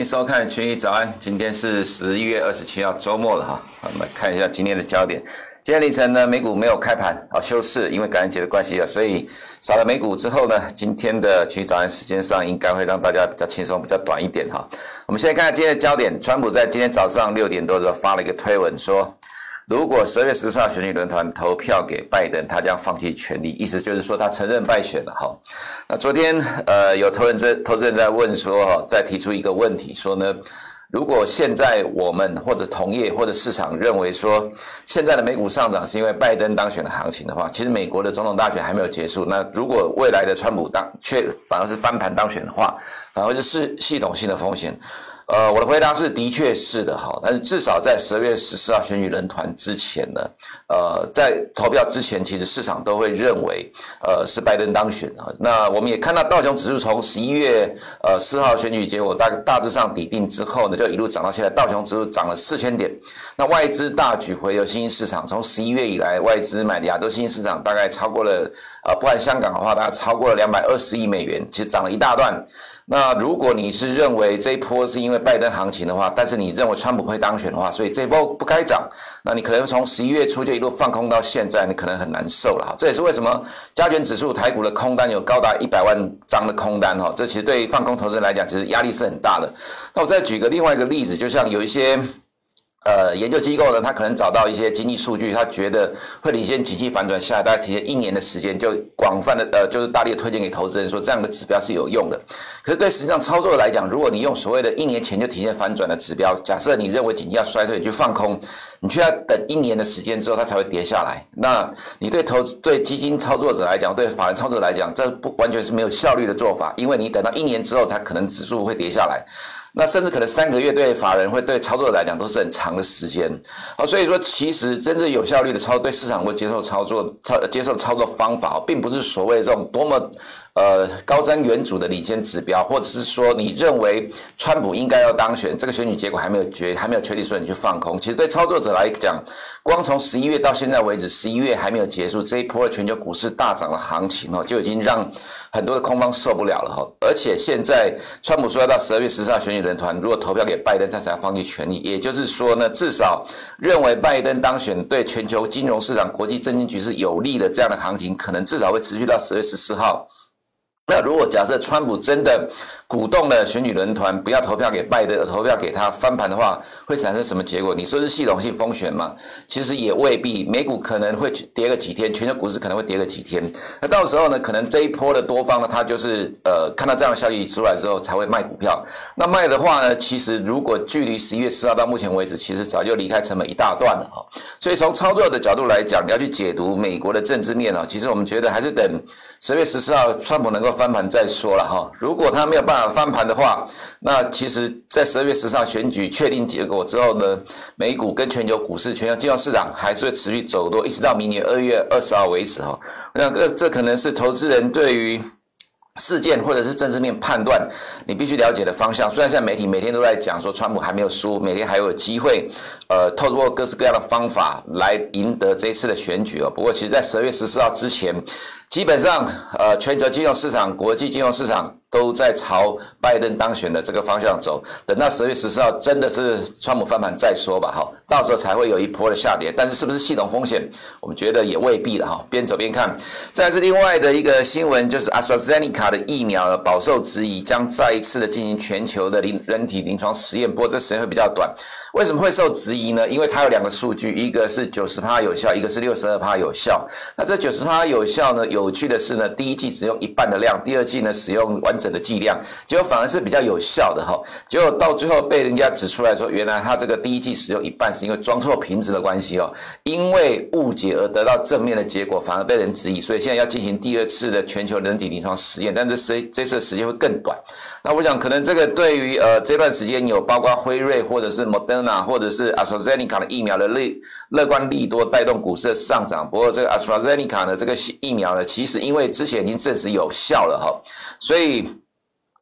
欢迎收看群益早安。今天是十一月二十七号，周末了哈。我们看一下今天的焦点。今天凌晨呢，美股没有开盘啊，休市，因为感恩节的关系啊，所以少了美股之后呢，今天的群益早安时间上应该会让大家比较轻松，比较短一点哈。我们现在看看今天的焦点，川普在今天早上六点多的时候发了一个推文说。如果十二月十四号选举论坛投票给拜登，他将放弃权利，意思就是说他承认败选了哈。那昨天呃有投人在投资人在问说哈，再提出一个问题说呢，如果现在我们或者同业或者市场认为说现在的美股上涨是因为拜登当选的行情的话，其实美国的总统大选还没有结束。那如果未来的川普当却反而是翻盘当选的话，反而是系统性的风险。呃，我的回答是的确是的哈，但是至少在十二月十四号选举人团之前呢，呃，在投票之前，其实市场都会认为，呃，是拜登当选啊。那我们也看到道琼指数从十一月呃四号选举结果大大致上底定之后呢，就一路涨到现在，道琼指数涨了四千点。那外资大举回流新兴市场，从十一月以来，外资买的亚洲新兴市场大概超过了，呃，不管香港的话，大概超过了两百二十亿美元，其实涨了一大段。那如果你是认为这一波是因为拜登行情的话，但是你认为川普会当选的话，所以这一波不该涨，那你可能从十一月初就一路放空到现在，你可能很难受了哈。这也是为什么加权指数台股的空单有高达一百万张的空单哈，这其实对放空投资人来讲，其实压力是很大的。那我再举个另外一个例子，就像有一些。呃，研究机构呢，他可能找到一些经济数据，他觉得会领先经济反转下来，大概提前一年的时间，就广泛的呃，就是大力推荐给投资人，说这样的指标是有用的。可是对实际上操作来讲，如果你用所谓的一年前就提前反转的指标，假设你认为经济要衰退，你就放空，你却要等一年的时间之后它才会跌下来，那你对投资对基金操作者来讲，对法人操作者来讲，这不完全是没有效率的做法，因为你等到一年之后，它可能指数会跌下来。那甚至可能三个月对法人会对操作来讲都是很长的时间，好，所以说其实真正有效率的操作，对市场会接受操作操接受操作方法，并不是所谓这种多么。呃，高瞻远瞩的领先指标，或者是说你认为川普应该要当选，这个选举结果还没有决，还没有确定，所以你去放空。其实对操作者来讲，光从十一月到现在为止，十一月还没有结束，这一波的全球股市大涨的行情哦，就已经让很多的空方受不了了哈。而且现在川普说要到十二月十四号选举人团，如果投票给拜登，他才要放弃权利。也就是说呢，至少认为拜登当选对全球金融市场、国际政经局势有利的这样的行情，可能至少会持续到十月十四号。那如果假设川普真的鼓动了选举人团不要投票给拜登，投票给他翻盘的话，会产生什么结果？你说是系统性风险吗？其实也未必，美股可能会跌个几天，全球股市可能会跌个几天。那到时候呢，可能这一波的多方呢，他就是呃看到这样的消息出来之后才会卖股票。那卖的话呢，其实如果距离十一月四号到目前为止，其实早就离开成本一大段了哈。所以从操作的角度来讲，你要去解读美国的政治面啊，其实我们觉得还是等十月十四号川普能够。翻盘再说了哈，如果他没有办法翻盘的话，那其实，在十二月十四号选举确定结果之后呢，美股跟全球股市、全球金融市场还是会持续走多，一直到明年二月二十号为止哈。那这这可能是投资人对于事件或者是政治面判断你必须了解的方向。虽然现在媒体每天都在讲说川普还没有输，每天还有机会，呃，透过各式各样的方法来赢得这一次的选举哦。不过，其实，在十二月十四号之前。基本上，呃，全球金融市场、国际金融市场都在朝拜登当选的这个方向走。等到十月十四号真的是川普翻盘再说吧，哈，到时候才会有一波的下跌。但是，是不是系统风险？我们觉得也未必了，哈。边走边看。再是另外的一个新闻，就是 AstraZeneca 的疫苗饱受质疑，将再一次的进行全球的临人体临床实验，不过这时间会比较短。为什么会受质疑呢？因为它有两个数据，一个是九十趴有效，一个是六十二趴有效。那这九十趴有效呢？有有趣的是呢，第一剂使用一半的量，第二剂呢使用完整的剂量，结果反而是比较有效的哈。结果到最后被人家指出来说，原来他这个第一剂使用一半是因为装错瓶子的关系哦，因为误解而得到正面的结果，反而被人质疑，所以现在要进行第二次的全球人体临床实验，但是这这次的时间会更短。那我想可能这个对于呃这段时间有包括辉瑞或者是 Moderna 或者是 AstraZeneca 的疫苗的利乐观利多带动股市的上涨，不过这个 AstraZeneca 的这个疫苗呢，其实因为之前已经证实有效了哈，所以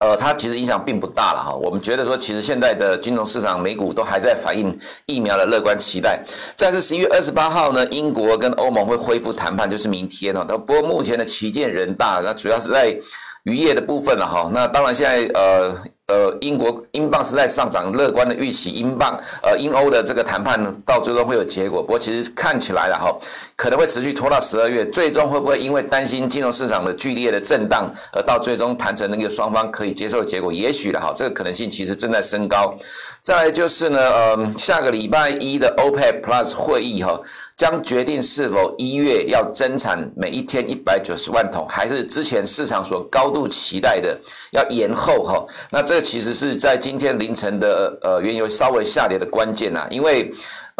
呃它其实影响并不大了哈。我们觉得说，其实现在的金融市场、美股都还在反映疫苗的乐观期待。在这十一月二十八号呢，英国跟欧盟会恢复谈判，就是明天哦。不过目前的旗舰人大，那主要是在渔业的部分了哈。那当然现在呃。呃英国英镑是在上涨，乐观的预期英镑呃英欧的这个谈判呢到最终会有结果。不过其实看起来了哈，可能会持续拖到十二月，最终会不会因为担心金融市场的剧烈的震荡，而到最终谈成那个双方可以接受的结果？也许了哈，这个可能性其实正在升高。再来就是呢，呃，下个礼拜一的 OPEC Plus 会议哈。将决定是否一月要增产每一天一百九十万桶，还是之前市场所高度期待的要延后哈？那这个其实是在今天凌晨的呃原油稍微下跌的关键呐，因为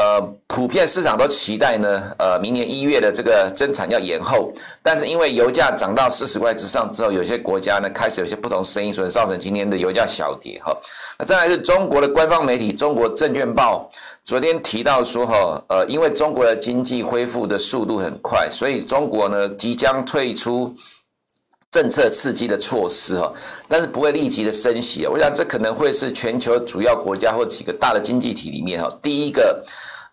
呃普遍市场都期待呢呃明年一月的这个增产要延后，但是因为油价涨到四十块之上之后，有些国家呢开始有些不同声音，所以造成今天的油价小跌哈。那再来是中国的官方媒体《中国证券报》。昨天提到说哈，呃，因为中国的经济恢复的速度很快，所以中国呢即将退出政策刺激的措施哈，但是不会立即的升息。我想这可能会是全球主要国家或几个大的经济体里面哈，第一个，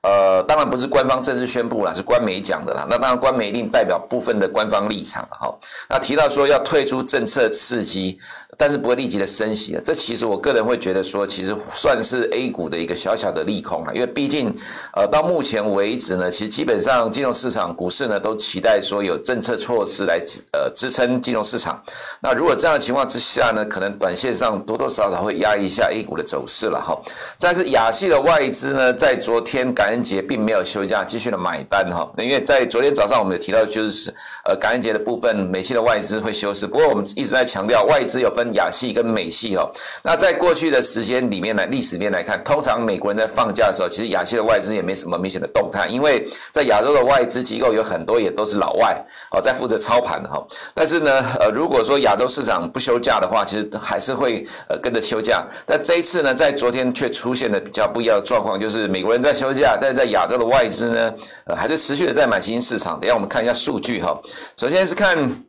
呃，当然不是官方正式宣布啦，是官媒讲的啦。那当然官媒一定代表部分的官方立场哈。那提到说要退出政策刺激。但是不会立即的升息啊，这其实我个人会觉得说，其实算是 A 股的一个小小的利空啊，因为毕竟，呃，到目前为止呢，其实基本上金融市场、股市呢都期待说有政策措施来支呃支撑金融市场。那如果这样的情况之下呢，可能短线上多多少少会压一下 A 股的走势了哈。但是亚系的外资呢，在昨天感恩节并没有休假，继续的买单哈。因为在昨天早上我们有提到，就是呃感恩节的部分，美系的外资会休市。不过我们一直在强调，外资有分。亚系跟美系哈，那在过去的时间里面呢，历史里面来看，通常美国人在放假的时候，其实亚系的外资也没什么明显的动态，因为在亚洲的外资机构有很多也都是老外哦，在负责操盘的哈。但是呢，呃，如果说亚洲市场不休假的话，其实还是会呃跟着休假。但这一次呢，在昨天却出现了比较不一样的状况，就是美国人在休假，但是在亚洲的外资呢，呃，还是持续的在买新兴市场。等下我们看一下数据哈，首先是看。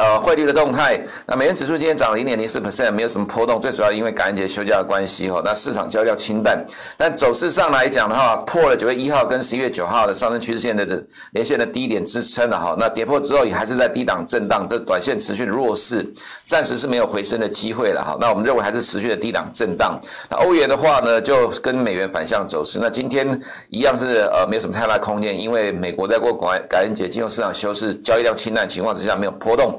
呃，汇率的动态，那美元指数今天涨了零点零四 percent，没有什么波动，最主要因为感恩节休假的关系哈。那市场交易量清淡，但走势上来讲的话，破了九月一号跟十一月九号的上升趋势线的连线的低点支撑了哈。那跌破之后也还是在低档震荡，这短线持续的弱势，暂时是没有回升的机会了哈。那我们认为还是持续的低档震荡。那欧元的话呢，就跟美元反向走势，那今天一样是呃没有什么太大空间，因为美国在过感感恩节金融市场休市，交易量清淡情况之下没有波动。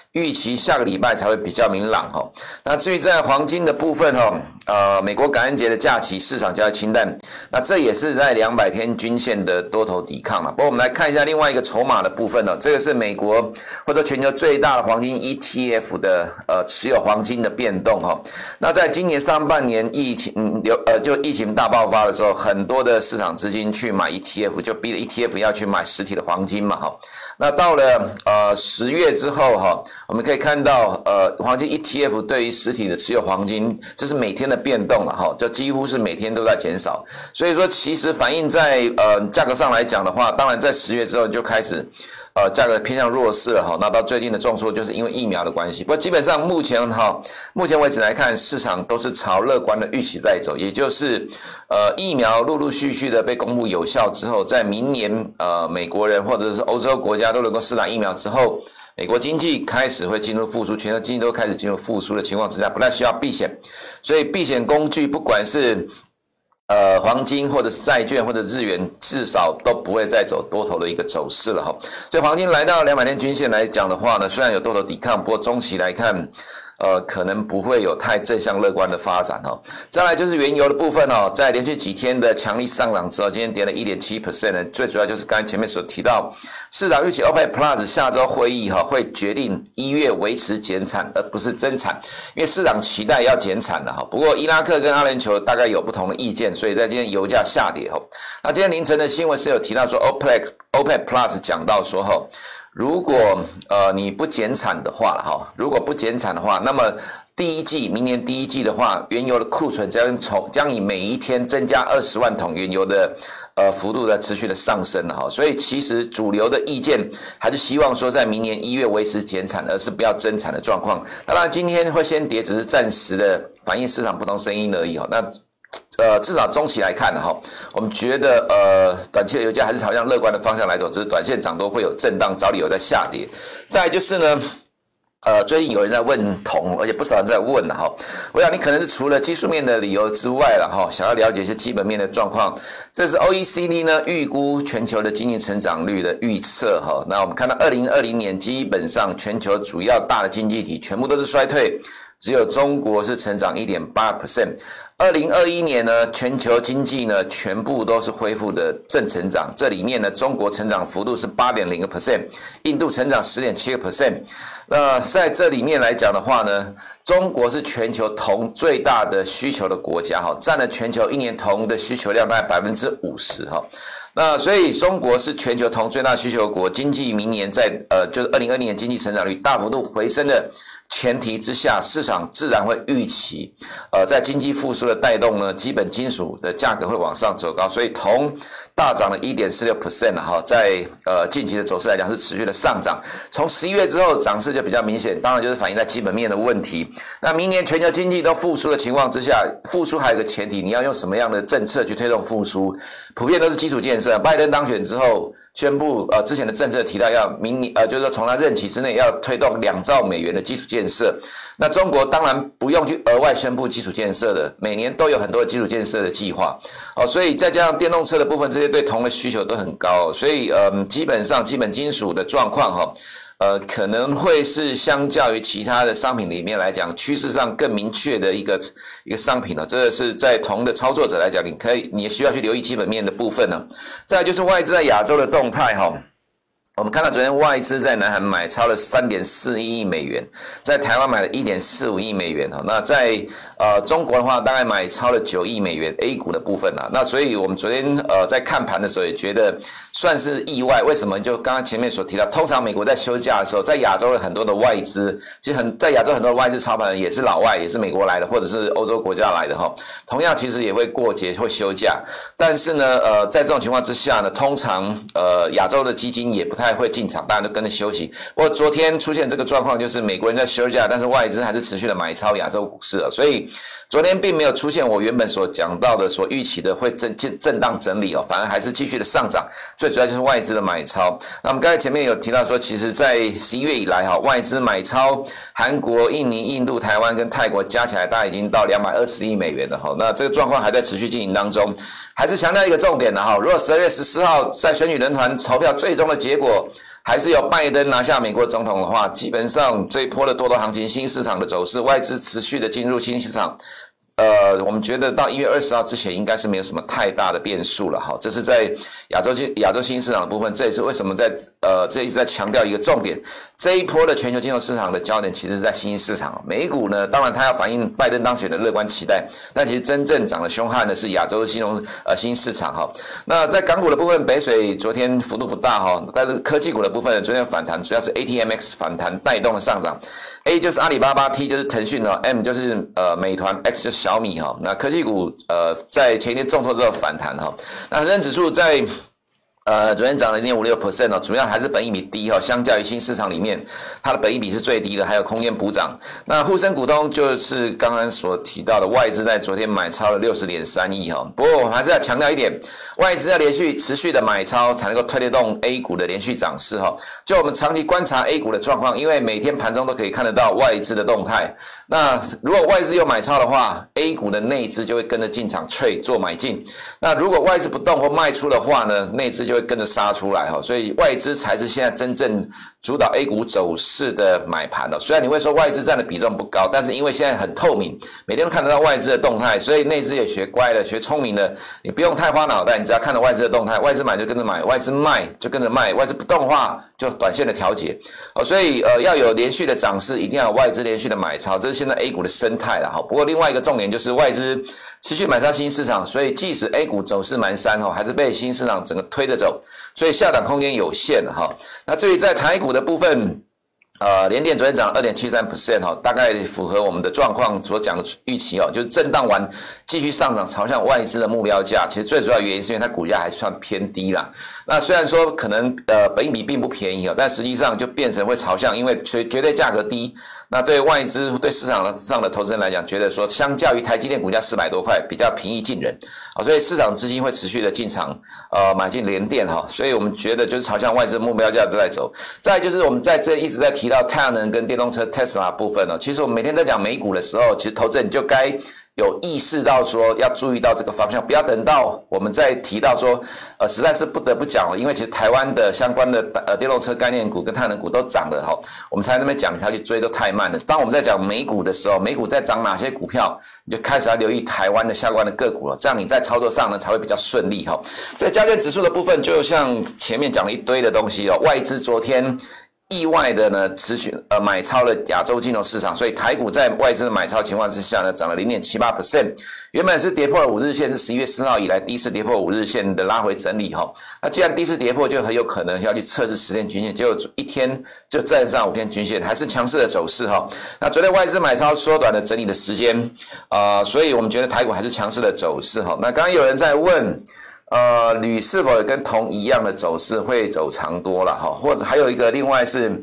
预期下个礼拜才会比较明朗哈。那至于在黄金的部分哈，呃，美国感恩节的假期市场较为清淡，那这也是在两百天均线的多头抵抗了。不过我们来看一下另外一个筹码的部分呢，这个是美国或者全球最大的黄金 ETF 的呃持有黄金的变动哈。那在今年上半年疫情流呃就疫情大爆发的时候，很多的市场资金去买 ETF，就逼着 ETF 要去买实体的黄金嘛哈。那到了呃十月之后哈。我们可以看到，呃，黄金 ETF 对于实体的持有黄金，这是每天的变动了哈，就几乎是每天都在减少。所以说，其实反映在呃价格上来讲的话，当然在十月之后就开始，呃，价格偏向弱势了哈。那到最近的重挫，就是因为疫苗的关系。不过基本上目前哈，目前为止来看，市场都是朝乐观的预期在走，也就是呃疫苗陆陆续续的被公布有效之后，在明年呃美国人或者是欧洲国家都能够施打疫苗之后。美国经济开始会进入复苏，全球经济都开始进入复苏的情况之下，不太需要避险，所以避险工具不管是呃黄金或者是债券或者日元，至少都不会再走多头的一个走势了哈。所以黄金来到两百天均线来讲的话呢，虽然有多头抵抗，不过中期来看。呃，可能不会有太正向乐观的发展哦。再来就是原油的部分哦，在连续几天的强力上涨之后，今天跌了一点七 percent 呢。最主要就是刚才前面所提到，市场预期 OPEC Plus 下周会议哈会决定一月维持减产，而不是增产，因为市场期待要减产的哈。不过伊拉克跟阿联酋大概有不同的意见，所以在今天油价下跌哈。那今天凌晨的新闻是有提到说 OPEC OPEC Plus 讲到说哈。如果呃你不减产的话哈，如果不减产的话，那么第一季明年第一季的话，原油的库存将从将以每一天增加二十万桶原油的呃幅度在持续的上升哈，所以其实主流的意见还是希望说在明年一月维持减产，而是不要增产的状况。当然今天会先跌，只是暂时的反映市场不同声音而已哈。那呃，至少中期来看哈，我们觉得呃，短期的油价还是朝向乐观的方向来走，只是短线涨多会有震荡，找理由在下跌。再就是呢，呃，最近有人在问铜，而且不少人在问了哈。我想你可能是除了技术面的理由之外了哈，想要了解一些基本面的状况。这是 OECD 呢预估全球的经济成长率的预测哈。那我们看到二零二零年基本上全球主要大的经济体全部都是衰退，只有中国是成长一点八 percent。二零二一年呢，全球经济呢全部都是恢复的正成长，这里面呢中国成长幅度是八点零个 percent，印度成长十点七个 percent。那在这里面来讲的话呢，中国是全球铜最大的需求的国家哈，占了全球一年铜的需求量大概百分之五十哈。那所以中国是全球铜最大需求国，经济明年在呃就是二零二零年经济成长率大幅度回升的前提之下，市场自然会预期，呃在经济复苏的带动呢，基本金属的价格会往上走高，所以铜。大涨了一点四六 percent 哈，在呃近期的走势来讲是持续的上涨，从十一月之后涨势就比较明显，当然就是反映在基本面的问题。那明年全球经济都复苏的情况之下，复苏还有个前提，你要用什么样的政策去推动复苏？普遍都是基础建设。拜登当选之后。宣布，呃，之前的政策提到要明年，呃，就是说从他任期之内要推动两兆美元的基础建设。那中国当然不用去额外宣布基础建设的，每年都有很多基础建设的计划。哦，所以再加上电动车的部分，这些对铜的需求都很高，所以，呃，基本上基本金属的状况，哈。呃，可能会是相较于其他的商品里面来讲，趋势上更明确的一个一个商品呢。这个是在同的操作者来讲，你可以，你需要去留意基本面的部分呢。再就是外资在亚洲的动态哈。我们看到昨天外资在南韩买超了三点四一亿美元，在台湾买了一点四五亿美元哈。那在呃中国的话，大概买超了九亿美元 A 股的部分啊。那所以我们昨天呃在看盘的时候也觉得算是意外。为什么？就刚刚前面所提到，通常美国在休假的时候，在亚洲的很多的外资，其实很在亚洲很多外资操盘人也是老外，也是美国来的，或者是欧洲国家来的哈。同样其实也会过节会休假，但是呢呃在这种情况之下呢，通常呃亚洲的基金也不太。会进场，大家都跟着休息。不过昨天出现这个状况，就是美国人在休假，但是外资还是持续的买超亚洲股市啊，所以昨天并没有出现我原本所讲到的、所预期的会震震震荡整理哦，反而还是继续的上涨。最主要就是外资的买超。那我们刚才前面有提到说，其实在十一月以来哈，外资买超韩国、印尼、印度、台湾跟泰国加起来，大概已经到两百二十亿美元了哈。那这个状况还在持续进行当中。还是强调一个重点的哈，如果十二月十四号在选举人团投票最终的结果还是由拜登拿下美国总统的话，基本上这一波的多头行情、新市场的走势、外资持续的进入新市场。呃，我们觉得到一月二十号之前应该是没有什么太大的变数了哈。这是在亚洲金亚洲新兴市场的部分，这也是为什么在呃这一直在强调一个重点。这一波的全球金融市场的焦点其实是在新兴市场。美股呢，当然它要反映拜登当选的乐观期待，但其实真正涨得凶悍的是亚洲的金融呃新兴市场哈。那在港股的部分，北水昨天幅度不大哈，但是科技股的部分昨天反弹，主要是 ATMX 反弹带动了上涨。A 就是阿里巴巴，T 就是腾讯哦，M 就是呃美团，X 就是小小米哈。那科技股呃在前天重挫之后反弹哈。那恒生指数在。呃，昨天涨了一点五六 percent 哦，主要还是本益比低哈，相较于新市场里面，它的本益比是最低的，还有空间补涨。那沪深股东就是刚刚所提到的外资在昨天买超了六十点三亿哈。不过我还是要强调一点，外资要连续持续的买超才能够推得动 A 股的连续涨势哈。就我们长期观察 A 股的状况，因为每天盘中都可以看得到外资的动态。那如果外资又买超的话，A 股的内资就会跟着进场去做买进。那如果外资不动或卖出的话呢，内资就会跟着杀出来哈。所以外资才是现在真正主导 A 股走势的买盘了。虽然你会说外资占的比重不高，但是因为现在很透明，每天都看得到外资的动态，所以内资也学乖了，学聪明了。你不用太花脑袋，你只要看到外资的动态，外资买就跟着买，外资卖就跟着卖，外资不动话就短线的调节。哦，所以呃要有连续的涨势，一定要有外资连续的买超，这是。现在 A 股的生态了哈，不过另外一个重点就是外资持续买上新市场，所以即使 A 股走势蛮山哈，还是被新市场整个推着走，所以下档空间有限哈。那至于在台股的部分，呃，联电昨天涨二点七三 percent 哈，大概符合我们的状况所讲的预期哦，就是震荡完继续上涨，朝向外资的目标价。其实最主要原因是因为它股价还算偏低啦。那虽然说可能呃本益比并不便宜哦，但实际上就变成会朝向，因为绝绝对价格低。那对外资对市场上的投资人来讲，觉得说相较于台积电股价四百多块比较平易近人啊，所以市场资金会持续的进场呃买进联电哈，所以我们觉得就是朝向外资目标价值在走。再就是我们在这一直在提到太阳能跟电动车 Tesla 部分呢，其实我们每天在讲美股的时候，其实投资人就该。有意识到说要注意到这个方向，不要等到我们再提到说，呃，实在是不得不讲了，因为其实台湾的相关的呃电动车概念股跟太能股都涨了哈，我们才在那边讲下去追都太慢了。当我们在讲美股的时候，美股在涨哪些股票，你就开始要留意台湾的相关的个股了，这样你在操作上呢才会比较顺利哈。在加权指数的部分，就像前面讲了一堆的东西哦，外资昨天。意外的呢，持续呃买超了亚洲金融市场，所以台股在外资的买超情况之下呢，涨了零点七八 percent。原本是跌破了五日线，是十一月四号以来第一次跌破五日线的拉回整理哈。那既然第一次跌破，就很有可能要去测试十天均线，结果一天就站上五天均线，还是强势的走势哈。那昨天外资买超缩短了整理的时间啊、所以我们觉得台股还是强势的走势哈。那刚刚有人在问。呃，铝是否跟铜一样的走势会走长多了哈？或者还有一个，另外是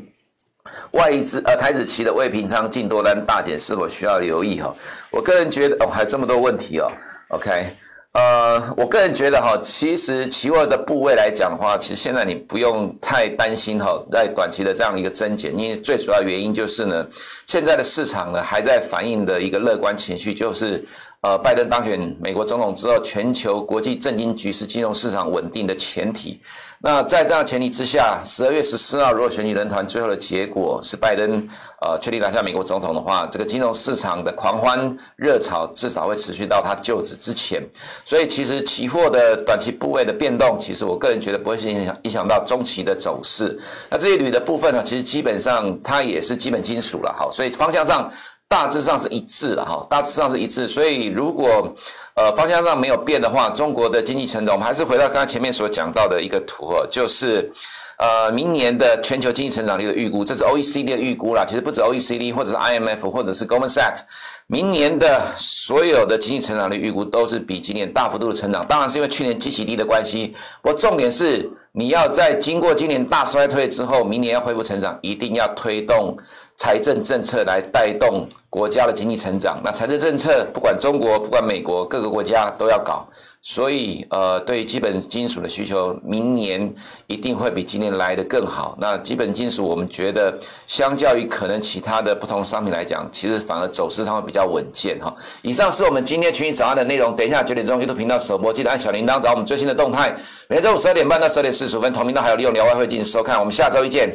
外资呃台子期的未平仓净多单大减，是否需要留意哈？我个人觉得哦，还有这么多问题哦。OK，呃，我个人觉得哈，其实期货的部位来讲的话，其实现在你不用太担心哈，在短期的这样一个增减，因为最主要原因就是呢，现在的市场呢还在反映的一个乐观情绪就是。呃，拜登当选美国总统之后，全球国际政经局势、金融市场稳定的前提。那在这样前提之下，十二月十四号如果选举人团最后的结果是拜登呃确定拿下美国总统的话，这个金融市场的狂欢热潮至少会持续到他就职之前。所以，其实期货的短期部位的变动，其实我个人觉得不会影响影响到中期的走势。那这些铝的部分呢，其实基本上它也是基本金属了，好，所以方向上。大致上是一致了哈，大致上是一致，所以如果呃方向上没有变的话，中国的经济成长，我们还是回到刚刚前面所讲到的一个图哦，就是呃明年的全球经济成长率的预估，这是 OECD 的预估啦，其实不止 OECD 或者是 IMF 或者是 Goldman Sachs，明年的所有的经济成长率预估都是比今年大幅度的成长，当然是因为去年基期低的关系，不过重点是你要在经过今年大衰退之后，明年要恢复成长，一定要推动。财政政策来带动国家的经济成长，那财政政策不管中国，不管美国，各个国家都要搞，所以呃，对基本金属的需求，明年一定会比今年来得更好。那基本金属，我们觉得相较于可能其他的不同商品来讲，其实反而走势上会比较稳健哈。以上是我们今天群益早安的内容，等一下九点钟 YouTube 频道首播，记得按小铃铛找我们最新的动态。每周五十二点半到十二点四十五分，同频道还有利用聊外汇进行收看，我们下周一见。